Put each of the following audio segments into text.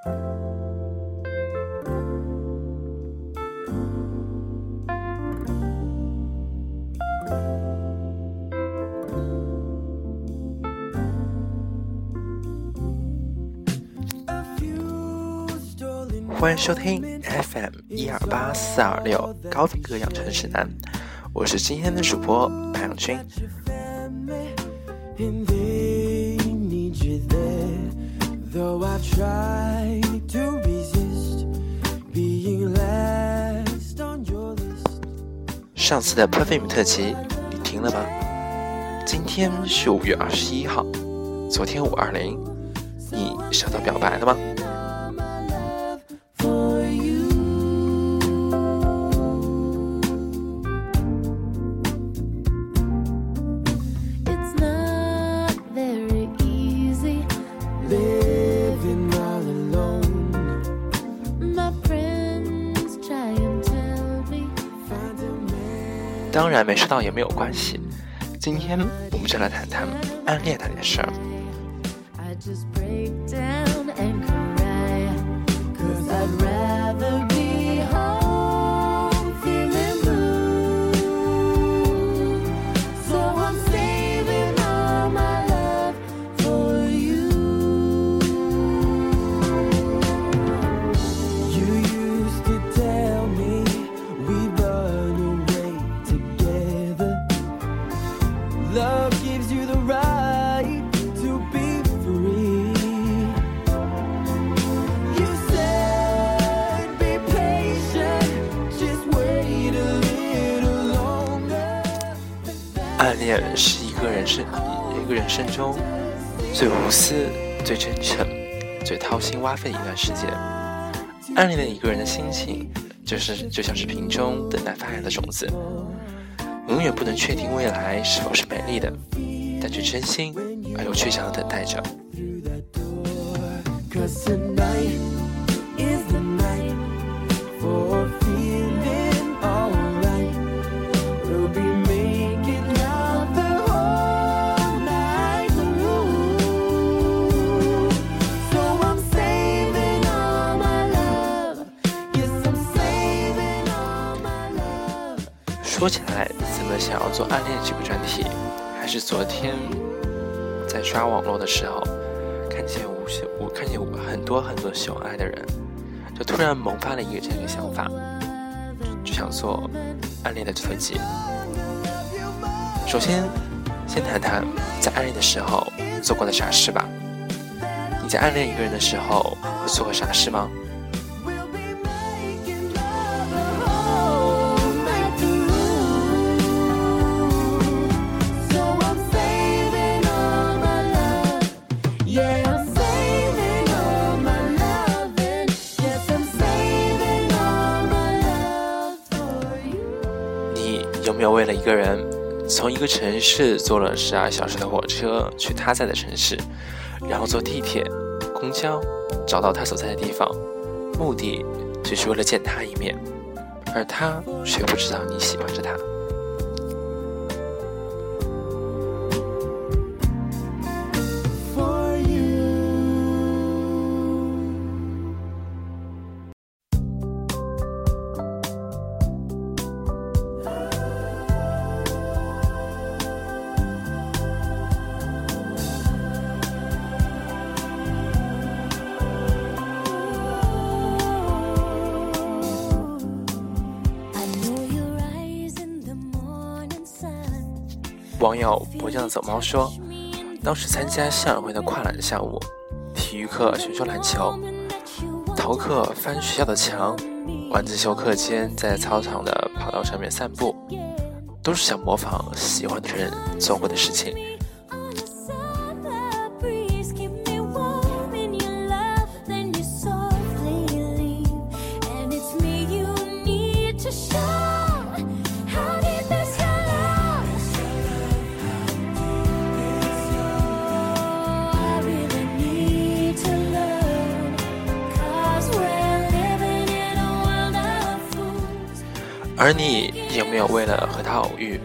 欢迎收听 FM 一二八四二六高品格养成指南，我是今天的主播白上次的 Perfume 特辑你听了吗？今天是五月二十一号，昨天五二零，你收到表白了吗？当然没收到也没有关系，今天我们就来谈谈暗恋那件事儿。暗恋是一个人生一个人生中最无私、最真诚、最掏心挖肺的一段时间。暗恋的一个人的心情，就是就像是瓶中等待发芽的种子，永远不能确定未来是否是美丽的，但却真心而又倔强的等待着。说起来，怎么想要做暗恋这个专题，还是昨天在刷网络的时候，看见无限，我看见很多很多秀爱的人，就突然萌发了一个这样一个想法，就想做暗恋的特辑。首先，先谈谈在暗恋的时候做过的傻事吧。你在暗恋一个人的时候，会做过傻事吗？一个人，从一个城市坐了十二小时的火车去他在的城市，然后坐地铁、公交找到他所在的地方，目的只是为了见他一面，而他却不知道你喜欢着他。走猫说，当时参加校友会的跨栏项目，体育课选修篮球，逃课翻学校的墙，晚自修课间在操场的跑道上面散步，都是想模仿喜欢的人做过的事情。而你有没有为了和他偶遇，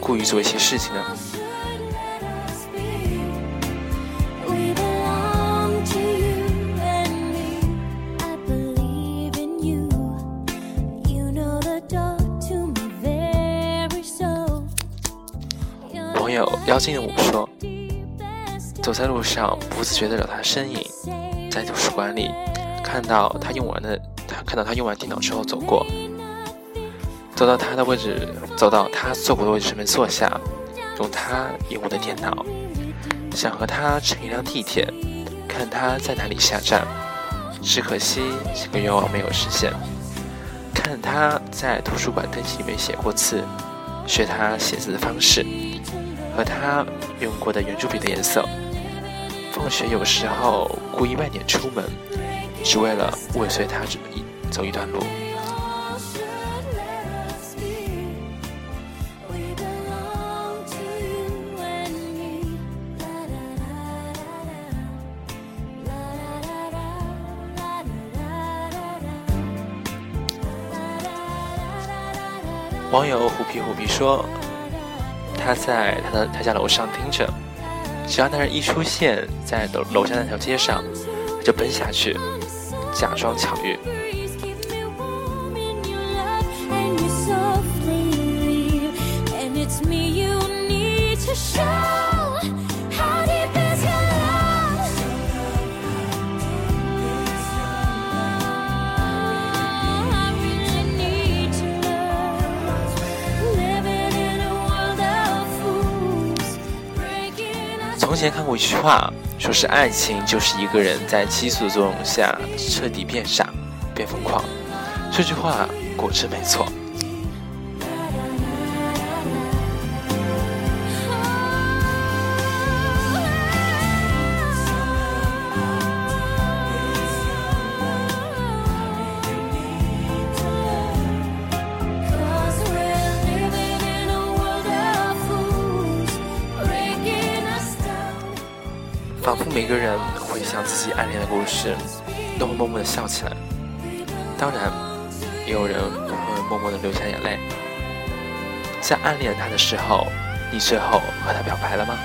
故意做一些事情呢？朋友妖精的舞说：“走在路上，不自觉的找他身影，在图书馆里看到他用完的，他看到他用完电脑之后走过。”走到他的位置，走到他坐过的位置上面坐下，用他用我的电脑，想和他乘一辆地铁，看他在哪里下站，只可惜这个愿望没有实现。看他在图书馆登记里面写过字，学他写字的方式，和他用过的圆珠笔的颜色。放学有时候故意晚点出门，只为了尾随他这么一走一段路。网友虎皮虎皮说：“他在他的他家楼上听着，只要那人一出现在楼楼下那条街上，他就奔下去，假装巧遇。”之前看过一句话，说是爱情就是一个人在激素作用下彻底变傻、变疯狂。这句话果真没错。仿佛每个人回想自己暗恋的故事，都会默默的笑起来。当然，也有人会默默的流下眼泪。在暗恋他的时候，你最后和他表白了吗？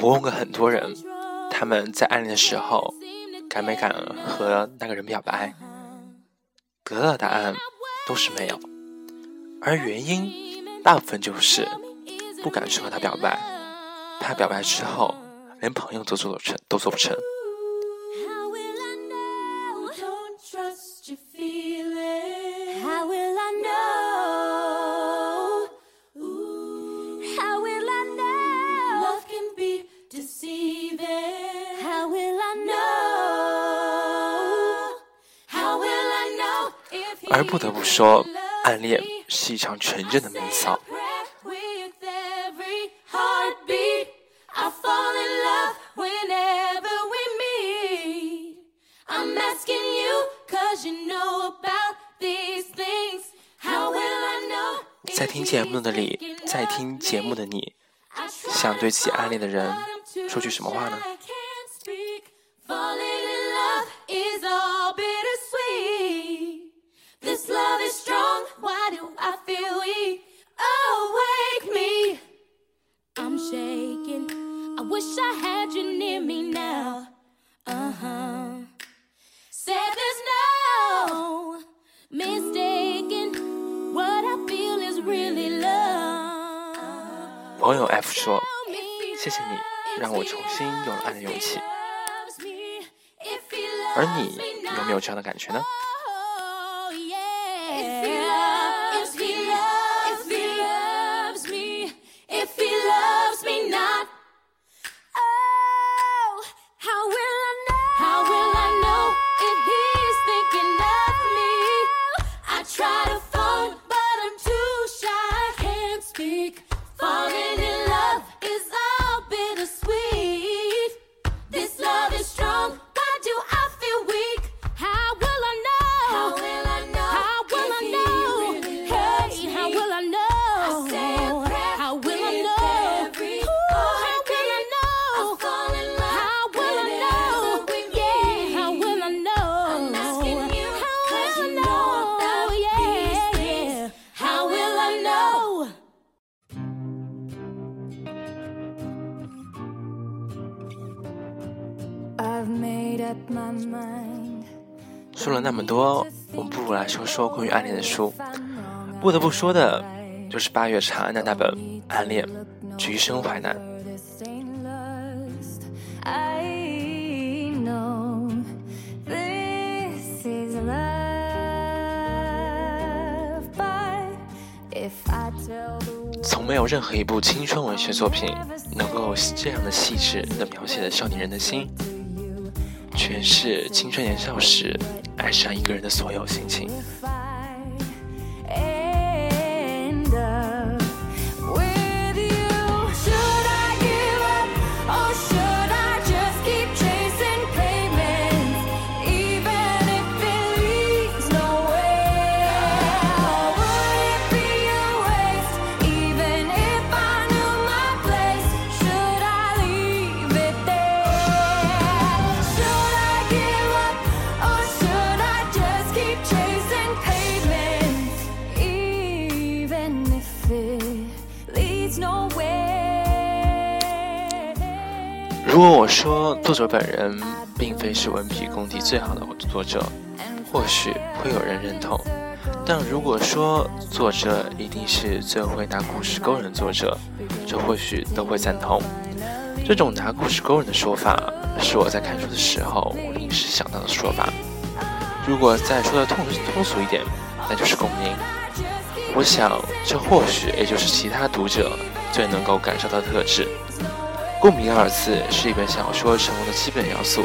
我问过很多人，他们在暗恋的时候敢没敢和那个人表白？得到的答案都是没有，而原因大部分就是不敢去和他表白，怕表白之后连朋友都做不成，都做不成。而不得不说，暗恋是一场纯正的美骚。在听节目的你，在听节目的你，想对自己暗恋的人说句什么话呢？网友 F 说：“谢谢你，让我重新有了爱的勇气。而你有没有这样的感觉呢？”那么多，我们不如来说说关于暗恋的书。不得不说的，就是八月长安的那本《暗恋》，橘生淮南。从没有任何一部青春文学作品能够这样的细致的描写了少年人的心，诠释青春年少时爱上一个人的所有心情。如果我说作者本人并非是文笔功底最好的作者，或许会有人认同；但如果说作者一定是最会拿故事勾人的作者，这或许都会赞同。这种拿故事勾人的说法，是我在看书的时候临时想到的说法。如果再说的通通俗一点，那就是共鸣。我想，这或许也就是其他读者最能够感受到的特质。共鸣二字是一本小说成功的基本要素，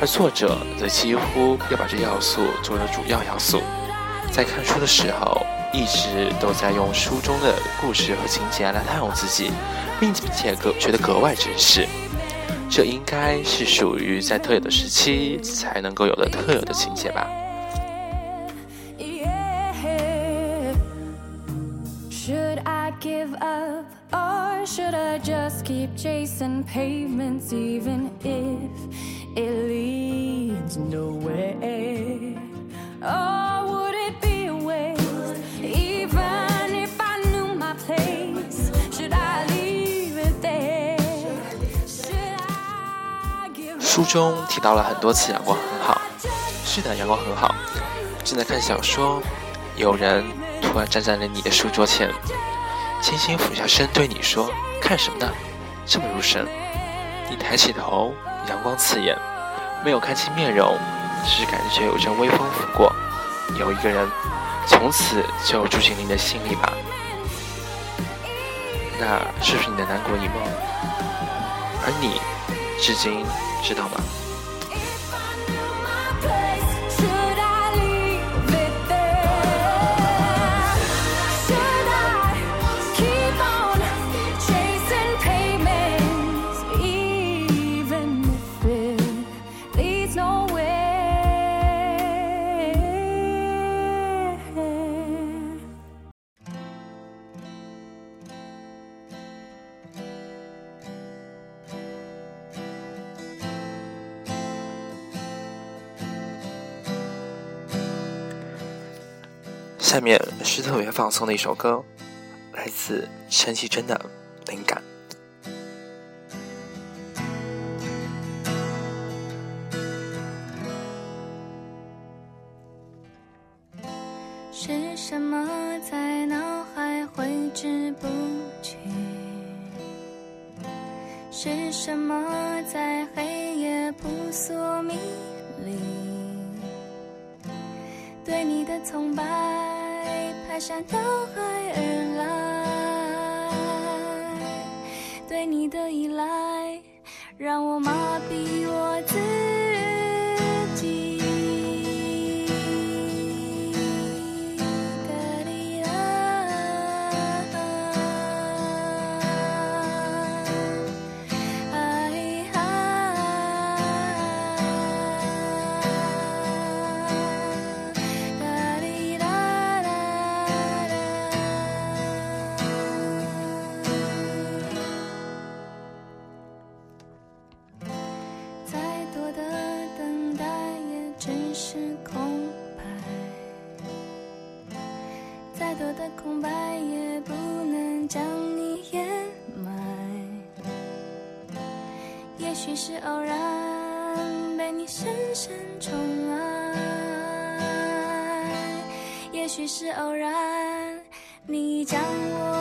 而作者则几乎要把这要素作为主要要素。在看书的时候，一直都在用书中的故事和情节来探望自己，并且格觉得格外真实。这应该是属于在特有的时期才能够有的特有的情节吧。should I should I just keep chasing pavements even if it leads nowhere? Or would it be a waste even if I knew my place? Should I leave it there? Should I give 书中提到了很多次阳光很好，是的，阳光很好。正在看小说，有人突然站在了你的书桌前。轻轻俯下身对你说：“看什么呢？这么入神。”你抬起头，阳光刺眼，没有看清面容，只是感觉有阵微风拂过。有一个人，从此就住进你的心里吧。那是不是你的南国一梦？而你，至今知道吗？下面是特别放松的一首歌，来自陈绮贞的《灵感》。是什么在脑海挥之不去？是什么在黑夜扑朔迷离？对你的崇拜。排山倒海而来，对你的依赖，让我麻痹我自己。多的空白也不能将你掩埋，也许是偶然被你深深宠爱，也许是偶然你将我。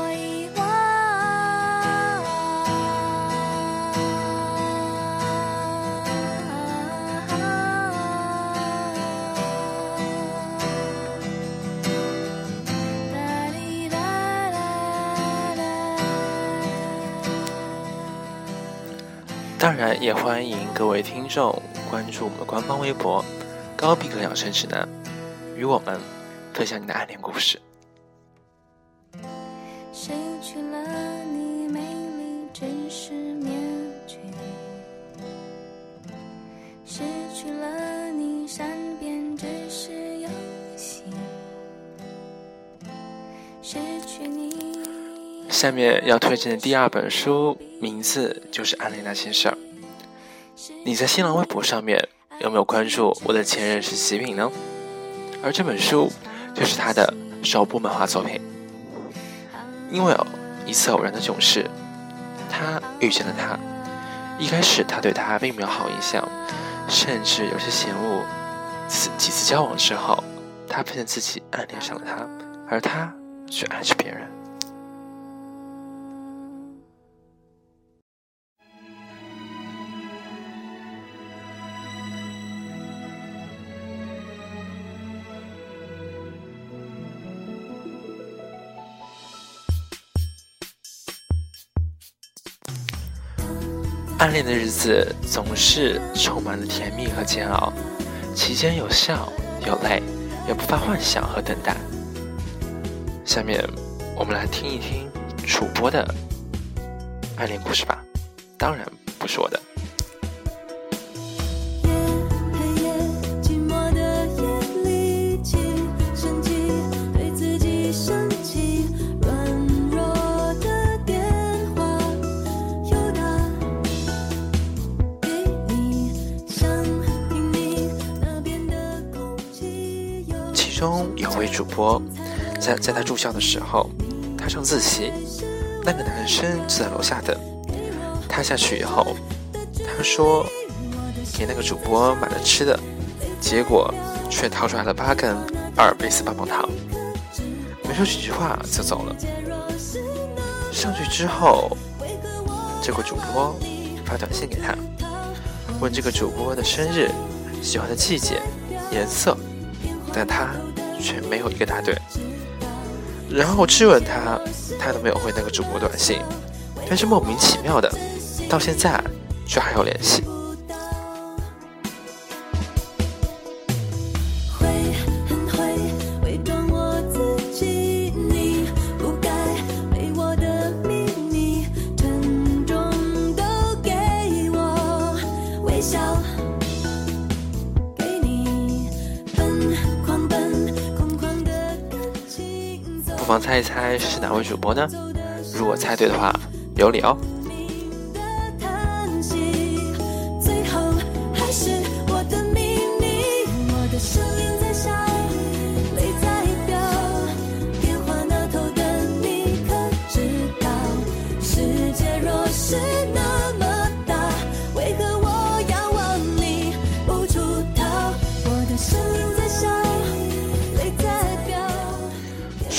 然，也欢迎各位听众关注我们的官方微博“高逼格养生指南”，与我们分享你的暗恋故事。失去了你，美丽只是面具；失去了你，善变只是游戏；失去你，下面要推荐的第二本书，名字就是《暗恋那些事儿》。你在新浪微博上面有没有关注我的前任是喜品呢？而这本书就是他的首部漫画作品。因为一次偶然的囧事，他遇见了他。一开始他对他并没有好印象，甚至有些嫌恶。次几次交往之后，他发现自己暗恋上了他，而他却爱着别人。暗恋的日子总是充满了甜蜜和煎熬，其间有笑有泪，也不乏幻想和等待。下面我们来听一听主播的暗恋故事吧，当然不是我的。在在他住校的时候，他上自习，那个男生就在楼下等。他下去以后，他说给那个主播买了吃的，结果却掏出来了八根阿尔卑斯棒棒糖，没说几句话就走了。上去之后，这个主播发短信给他，问这个主播的生日、喜欢的季节、颜色，但他却没有一个答对。然后质问他，他都没有回那个主播短信，但是莫名其妙的，到现在却还有联系。猜一猜是哪位主播呢？如果猜对的话，有礼哦。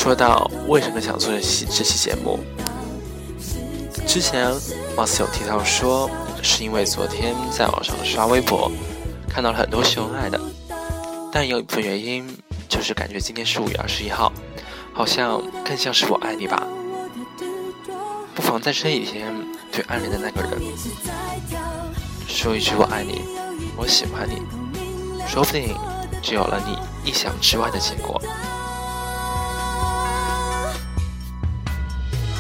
说到为什么想做这期这期节目，之前貌似有提到说，是因为昨天在网上刷微博，看到了很多秀恩爱的，但有一部分原因就是感觉今天是五月二十一号，好像更像是我爱你吧。不妨在这一天对暗恋的那个人说一句我爱你，我喜欢你，说不定就有了你意想之外的结果。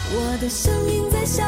我的声音在笑，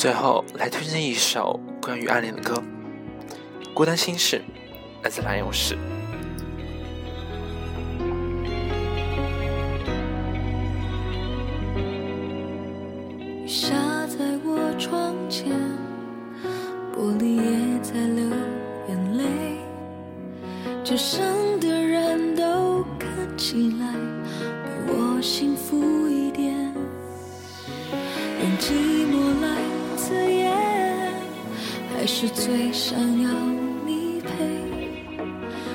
最后来推荐一首关于暗恋的歌，《孤单心事》，来自蓝勇士。还是最想要你陪。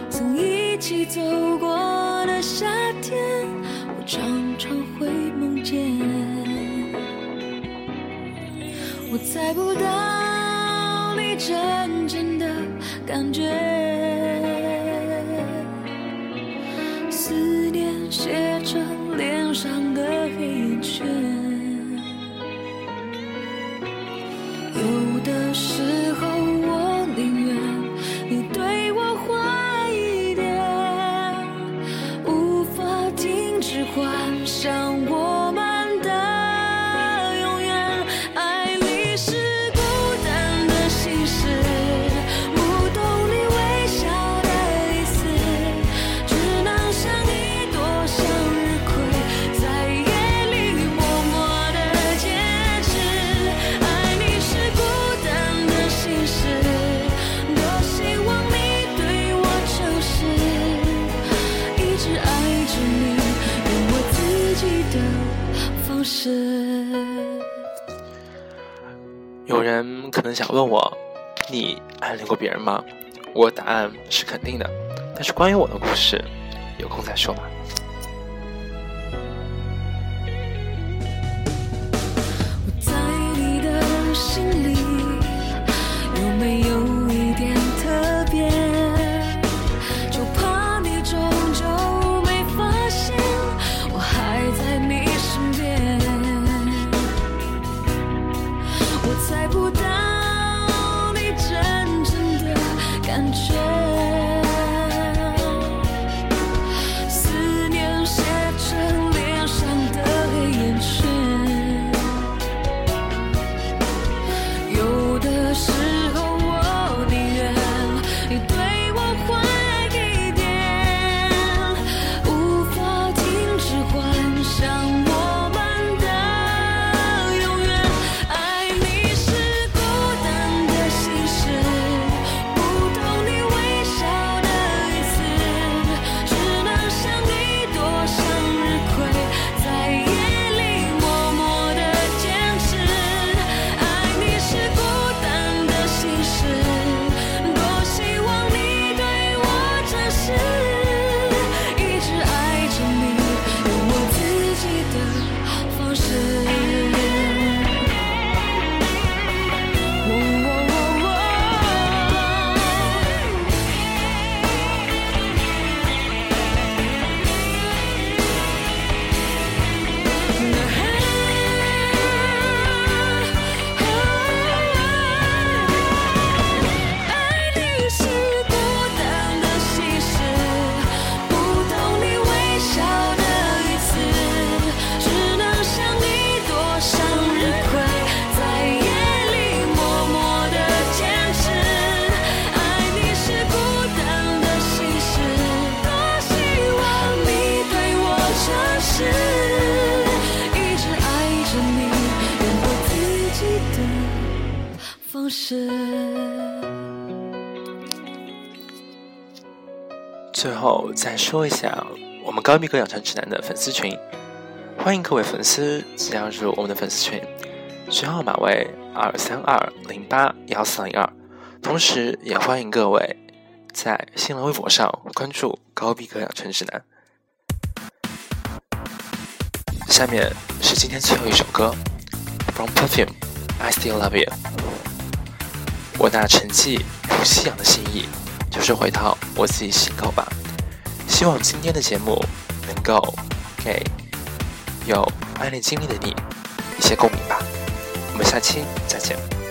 曾一起走过的夏天，我常常会梦见。我猜不到你真正的感觉，想问我，你暗恋过别人吗？我答案是肯定的，但是关于我的故事，有空再说吧。我在你的方式。最后再说一下我们高逼格养成指南的粉丝群，欢迎各位粉丝加入我们的粉丝群，群号码为二三二零八幺四零二，同时也欢迎各位在新浪微博上关注高逼格养成指南。下面是今天最后一首歌，From Perfume I Still Love You。我那沉寂如夕阳的心意，就是回到我自己心口吧。希望今天的节目能够给有暗恋经历的你一些共鸣吧。我们下期再见。